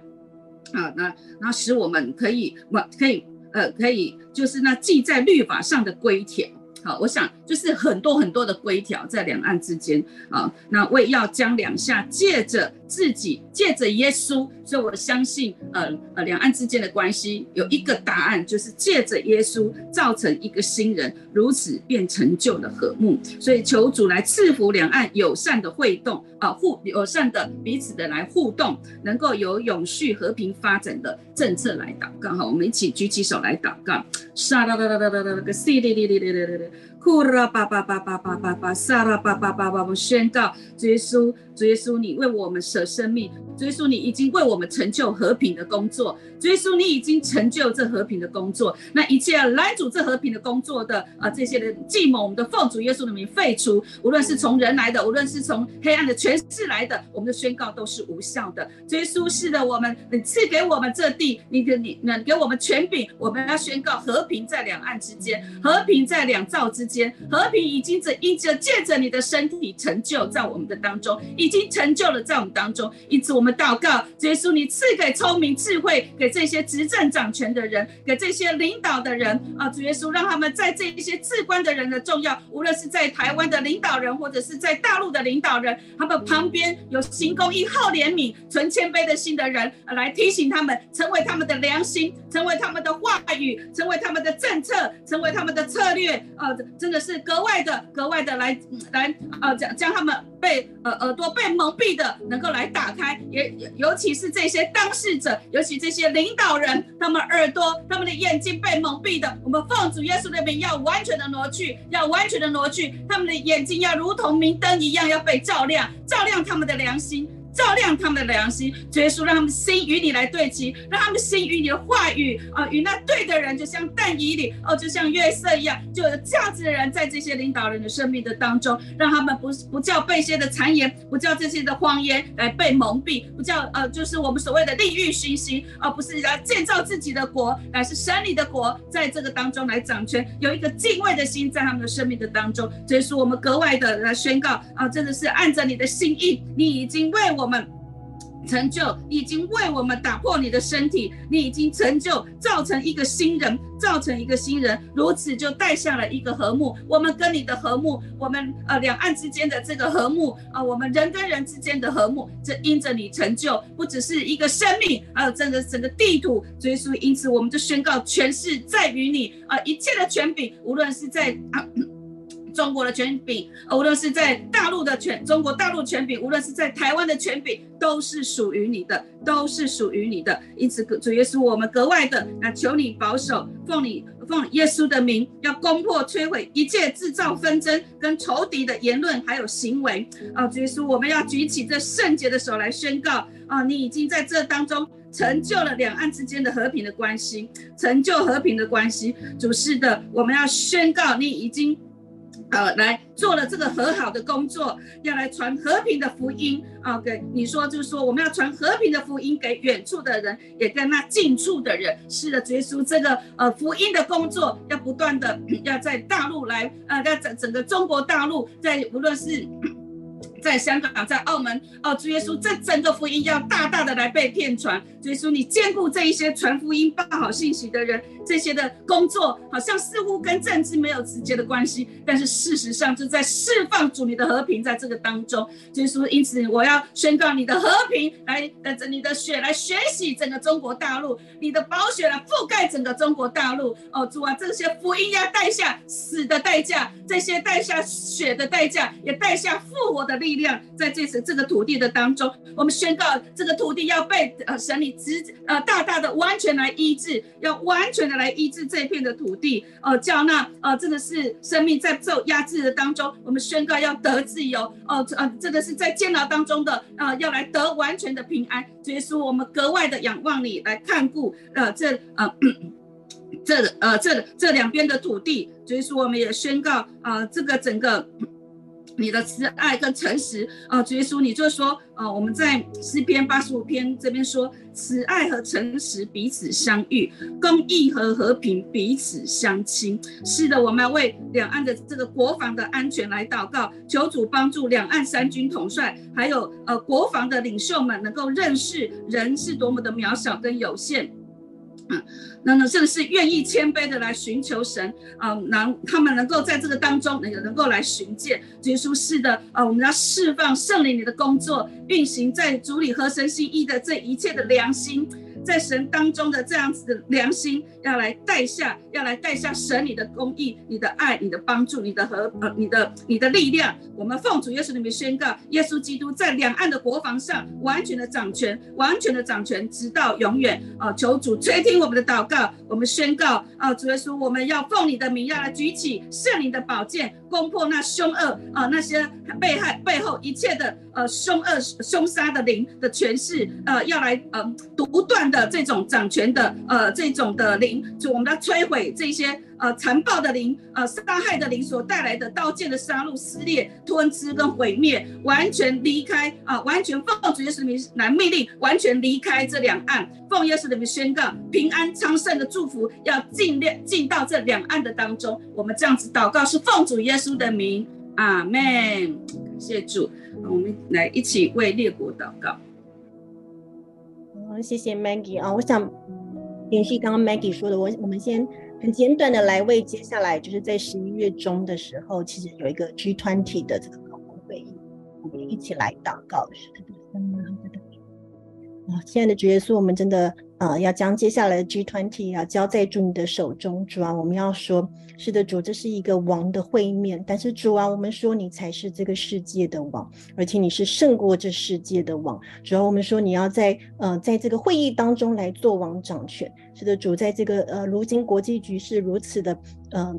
啊，那那使我们可以可以呃可以就是那记在律法上的规条。好，我想就是很多很多的规条在两岸之间啊，那为要将两下借着自己借着耶稣，所以我相信呃呃两岸之间的关系有一个答案，就是借着耶稣造成一个新人，如此便成就了和睦。所以求主来赐福两岸友善的互动啊，互友善的彼此的来互动，能够有永续和平发展的政策来祷告。好，我们一起举起手来祷告。沙哒哒哒哒哒哒个 C 哩哩哩哩哩哩。呼啦巴巴巴巴巴巴巴，撒啦巴巴巴巴，我宣告，主耶稣，主耶稣，你为我们舍生命，主耶稣，你已经为我们成就和平的工作，主耶稣，你已经成就这和平的工作，那一切拦阻这和平的工作的啊，这些的计谋，我们的奉主耶稣的名废除，无论是从人来的，无论是从黑暗的权势来的，我们的宣告都是无效的。主耶稣，是的，我们你赐给我们这地，你给你那给我们权柄，我们要宣告和平在两岸之间，和平在两造之间。和平已经着因着借着你的身体成就在我们的当中，已经成就了在我们当中。因此我们祷告，耶稣你赐给聪明智慧，给这些执政掌权的人，给这些领导的人啊，主耶稣让他们在这一些至关的人的重要，无论是在台湾的领导人，或者是在大陆的领导人，他们旁边有行公义、好怜悯、存谦卑的心的人，来提醒他们，成为他们的良心，成为他们的话语，成为他们的政策，成为他们的策略啊。真的是格外的、格外的来来呃，将将他们被呃耳朵被蒙蔽的，能够来打开，也尤其是这些当事者，尤其这些领导人，他们耳朵、他们的眼睛被蒙蔽的，我们奉主耶稣的名，要完全的挪去，要完全的挪去，他们的眼睛要如同明灯一样，要被照亮，照亮他们的良心。照亮他们的良心，主耶稣让他们心与你来对齐，让他们心与你的话语啊，与那对的人，就像但以里哦，就像月色一样，就有价值的人在这些领导人的生命的当中，让他们不不叫被些的谗言，不叫这些的谎言来被蒙蔽，不叫呃，就是我们所谓的利欲熏心，而不是来建造自己的国，乃是神你的国在这个当中来掌权，有一个敬畏的心在他们的生命的当中，所以说我们格外的来宣告啊，真的是按着你的心意，你已经为我们。我们成就，已经为我们打破你的身体，你已经成就造成一个新人，造成一个新人，如此就带下了一个和睦。我们跟你的和睦，我们呃两岸之间的这个和睦啊、我们人跟人之间的和睦，这因着你成就，不只是一个生命，还有整个整个地图。所以说，因此我们就宣告，权势在于你啊、一切的权柄，无论是在啊。中国的权柄，无论是在大陆的权，中国大陆权柄，无论是在台湾的权柄，都是属于你的，都是属于你的。因此，主耶稣，我们格外的那求你保守，奉你奉耶稣的名，要攻破摧毁一切制造纷争跟仇敌的言论还有行为。啊，主耶稣，我们要举起这圣洁的手来宣告啊，你已经在这当中成就了两岸之间的和平的关系，成就和平的关系。主是的，我们要宣告你已经。呃，来做了这个和好的工作，要来传和平的福音啊！给你说，就是说，我们要传和平的福音给远处的人，也跟那近处的人。是的，耶稣，这个呃福音的工作要不断的 要在大陆来，呃，在整整个中国大陆，在无论是。在香港，在澳门，哦，主耶稣，这整个福音要大大的来被遍传。主耶稣，你兼顾这一些传福音、报好信息的人，这些的工作好像似乎跟政治没有直接的关系，但是事实上就在释放主你的和平在这个当中。主耶稣，因此我要宣告你的和平来，等着你的血来血洗整个中国大陆，你的宝血来覆盖整个中国大陆。哦，主啊，这些福音要带下死的代价，这些带下血的代价，也带下复活的力。力量在这次这个土地的当中，我们宣告这个土地要被呃神你直呃大大的完全来医治，要完全的来医治这片的土地，呃叫那呃真的是生命在受压制的当中，我们宣告要得自由，哦呃这个是在监牢当中的呃要来得完全的平安。所以说，我们格外的仰望你来看顾呃这呃这呃这这两边的土地。所以说，我们也宣告啊、呃、这个整个。你的慈爱跟诚实啊，主耶稣，你就说啊，我们在诗篇八十五篇这边说，慈爱和诚实彼此相遇，公义和和平彼此相亲。是的，我们要为两岸的这个国防的安全来祷告，求主帮助两岸三军统帅，还有呃国防的领袖们能够认识人是多么的渺小跟有限。嗯，那呢，这个是愿意谦卑的来寻求神啊，能他们能够在这个当中能能够来寻见耶稣。是的啊，我们要释放圣灵你的工作运行在主里合神心意的这一切的良心。在神当中的这样子的良心，要来带下，要来带下神你的公义、你的爱、你的帮助、你的和呃、你的你的力量。我们奉主耶稣里面宣告，耶稣基督在两岸的国防上完全的掌权，完全的掌权，直到永远。啊，求主垂听我们的祷告，我们宣告啊，主耶稣，我们要奉你的名，要来举起圣灵的宝剑，攻破那凶恶啊，那些被害背后一切的呃凶恶凶杀的灵的权势，呃，要来呃独断的这种掌权的呃这种的灵，就我们要摧毁这些。呃，残暴的灵，呃，杀害的灵所带来的刀剑的杀戮、撕裂、吞吃跟毁灭，完全离开啊、呃，完全奉主耶稣的名来命令，完全离开这两岸，奉耶稣的名宣告平安昌盛的祝福，要进列进到这两岸的当中。我们这样子祷告是奉主耶稣的名，阿门。感谢主，我们来一起为列国祷告。好，谢谢 Maggie 啊，我想延续刚刚 Maggie 说的，我我们先。很简短的来为接下来就是在十一月中的时候，其实有一个 G20 的这个高峰会议，我们一起来祷告。是的，啊，亲爱的主耶稣，我们真的。啊、呃，要将接下来的 G20 要交在主你的手中，主啊，我们要说，是的，主，这是一个王的会面，但是主啊，我们说你才是这个世界的王，而且你是胜过这世界的王。主啊，我们说你要在呃，在这个会议当中来做王掌权。是的，主，在这个呃，如今国际局势如此的呃，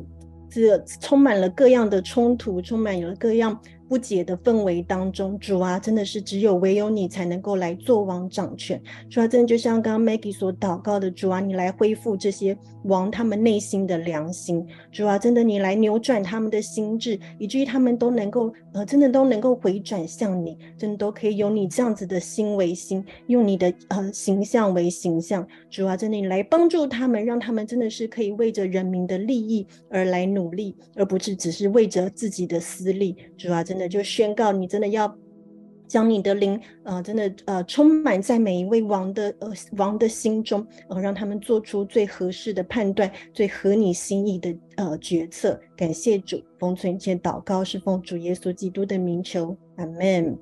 这充满了各样的冲突，充满了各样。不解的氛围当中，主啊，真的是只有唯有你才能够来做王掌权。主啊，真的就像刚刚 Maggie 所祷告的，主啊，你来恢复这些王他们内心的良心。主啊，真的你来扭转他们的心智，以至于他们都能够呃，真的都能够回转向你，真的都可以有你这样子的心为心，用你的呃形象为形象。主啊，真的你来帮助他们，让他们真的是可以为着人民的利益而来努力，而不是只是为着自己的私利。主啊，真。就宣告，你真的要将你的灵，呃，真的呃，充满在每一位王的呃王的心中，呃，让他们做出最合适的判断，最合你心意的呃决策。感谢主，奉存前祷告，是奉主耶稣基督的名求，阿门。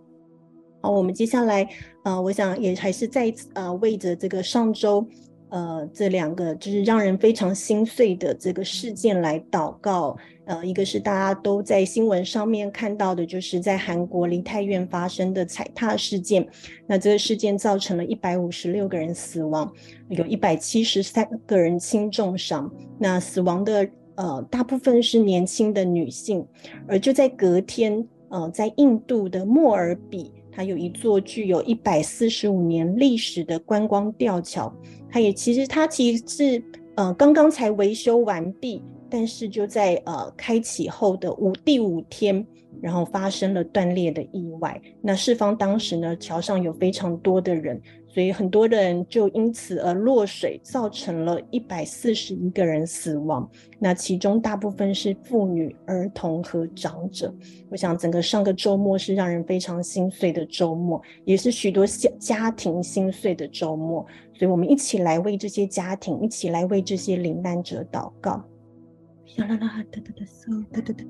好，我们接下来，呃，我想也还是再一次呃为着这个上周。呃，这两个就是让人非常心碎的这个事件来祷告。呃，一个是大家都在新闻上面看到的，就是在韩国梨泰院发生的踩踏事件。那这个事件造成了一百五十六个人死亡，有一百七十三个人轻重伤。那死亡的呃大部分是年轻的女性。而就在隔天，呃，在印度的莫尔比，它有一座具有一百四十五年历史的观光吊桥。它也其实它其实是呃刚刚才维修完毕，但是就在呃开启后的五第五天，然后发生了断裂的意外。那事发当时呢，桥上有非常多的人。所以很多人就因此而落水，造成了一百四十一个人死亡。那其中大部分是妇女、儿童和长者。我想整个上个周末是让人非常心碎的周末，也是许多家家庭心碎的周末。所以我们一起来为这些家庭，一起来为这些罹难者祷告。啦啦哒哒哒嗦哒哒哒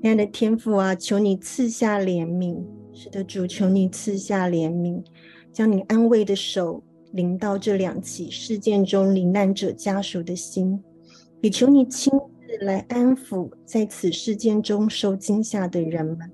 亲爱的天父啊，求你赐下怜悯。是的，主，求你赐下怜悯，将你安慰的手临到这两起事件中罹难者家属的心，也求你亲自来安抚在此事件中受惊吓的人们，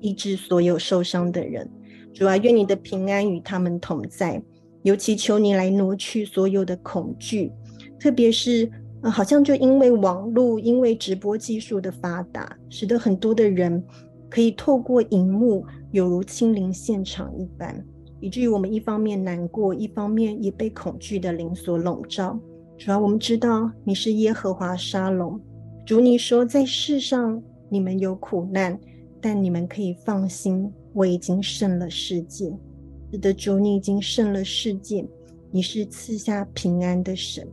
医治所有受伤的人。主啊，愿你的平安与他们同在，尤其求你来挪去所有的恐惧，特别是，好像就因为网络，因为直播技术的发达，使得很多的人。可以透过荧幕，犹如亲临现场一般，以至于我们一方面难过，一方面也被恐惧的灵所笼罩。主要我们知道你是耶和华沙龙，主你说在世上你们有苦难，但你们可以放心，我已经胜了世界。的，主你已经胜了世界，你是赐下平安的神。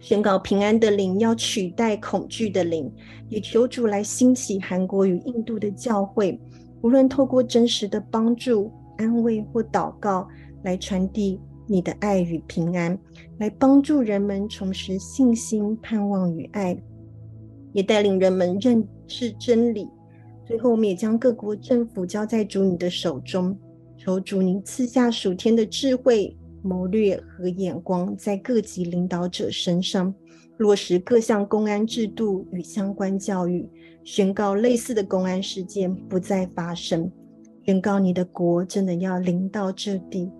宣告平安的灵要取代恐惧的灵，也求主来兴起韩国与印度的教会，无论透过真实的帮助、安慰或祷告，来传递你的爱与平安，来帮助人们重拾信心、盼望与爱，也带领人们认识真理。最后，我们也将各国政府交在主你的手中，求主您赐下属天的智慧、谋略和眼光，在各级领导者身上落实各项公安制度与相关教育，宣告类似的公安事件不再发生，宣告你的国真的要临到这地，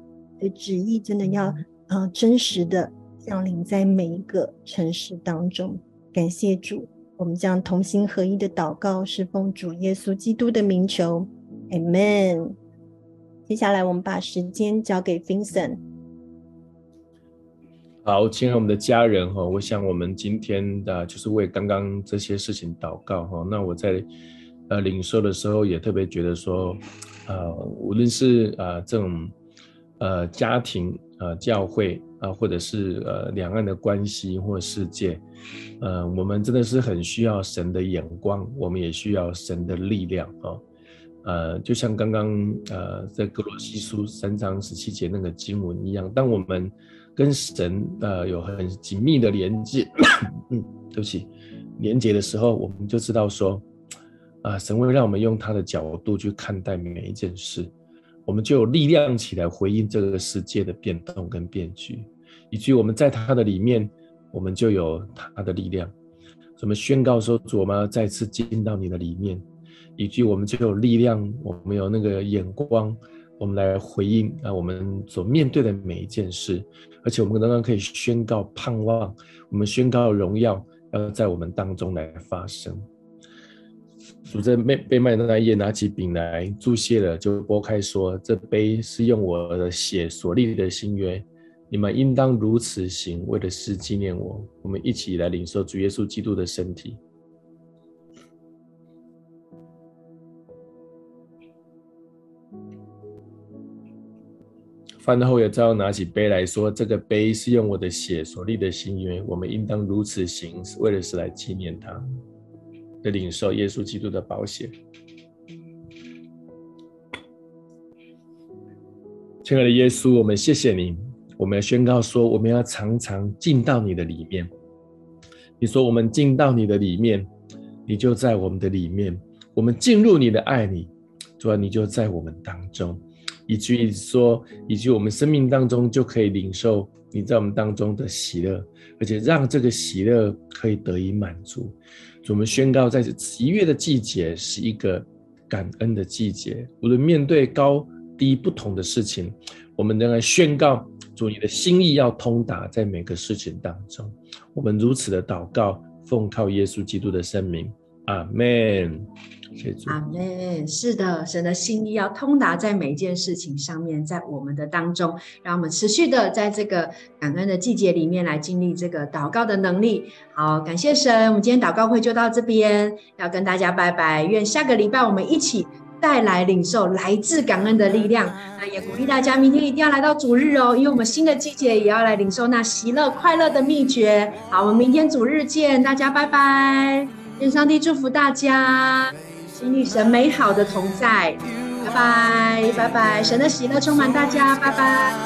你的旨意真的要呃真实的降临在每一个城市当中。感谢主，我们将同心合一的祷告，是奉主耶稣基督的名求，Amen。接下来，我们把时间交给 Vincent。好，亲爱我们的家人哈，我想我们今天的就是为刚刚这些事情祷告哈。那我在呃领受的时候，也特别觉得说，呃，无论是呃这种呃家庭呃教会啊，或者是呃两岸的关系或世界，呃，我们真的是很需要神的眼光，我们也需要神的力量啊。呃，就像刚刚呃在格罗西书三章十七节那个经文一样，当我们跟神呃有很紧密的连接，嗯，对不起，连接的时候，我们就知道说，啊、神会让我们用他的角度去看待每一件事，我们就有力量起来回应这个世界的变动跟变局，以及我们在他的里面，我们就有他的力量，我们宣告说，主，我们要再次进到你的里面。以及我们就有力量，我们有那个眼光，我们来回应啊，我们所面对的每一件事，而且我们刚刚可以宣告盼望，我们宣告荣耀要在我们当中来发生。主在被被卖的那一页，拿起饼来祝谢了，就拨开说：“这杯是用我的血所立的新约，你们应当如此行，为的是纪念我。”我们一起来领受主耶稣基督的身体。饭后也照样拿起杯来说：“这个杯是用我的血所立的新约，我们应当如此行，为的是来纪念他，的领受耶稣基督的宝血。”亲爱的耶稣，我们谢谢你。我们要宣告说，我们要常常进到你的里面。你说，我们进到你的里面，你就在我们的里面。我们进入你的爱里，主啊，你就在我们当中。以至于说，以及我们生命当中就可以领受你在我们当中的喜乐，而且让这个喜乐可以得以满足。我们宣告，在这十一月的季节是一个感恩的季节。无论面对高低不同的事情，我们仍然宣告，主你的心意要通达在每个事情当中。我们如此的祷告，奉靠耶稣基督的圣名，阿门。阿门。是的，神的心意要通达在每一件事情上面，在我们的当中，让我们持续的在这个感恩的季节里面来经历这个祷告的能力。好，感谢神，我们今天祷告会就到这边，要跟大家拜拜。愿下个礼拜我们一起带来领受来自感恩的力量。那也鼓励大家明天一定要来到主日哦，因为我们新的季节也要来领受那喜乐快乐的秘诀。好，我们明天主日见，大家拜拜。愿上帝祝福大家。请女神美好的同在，拜拜拜拜，神的喜乐充满大家，拜拜。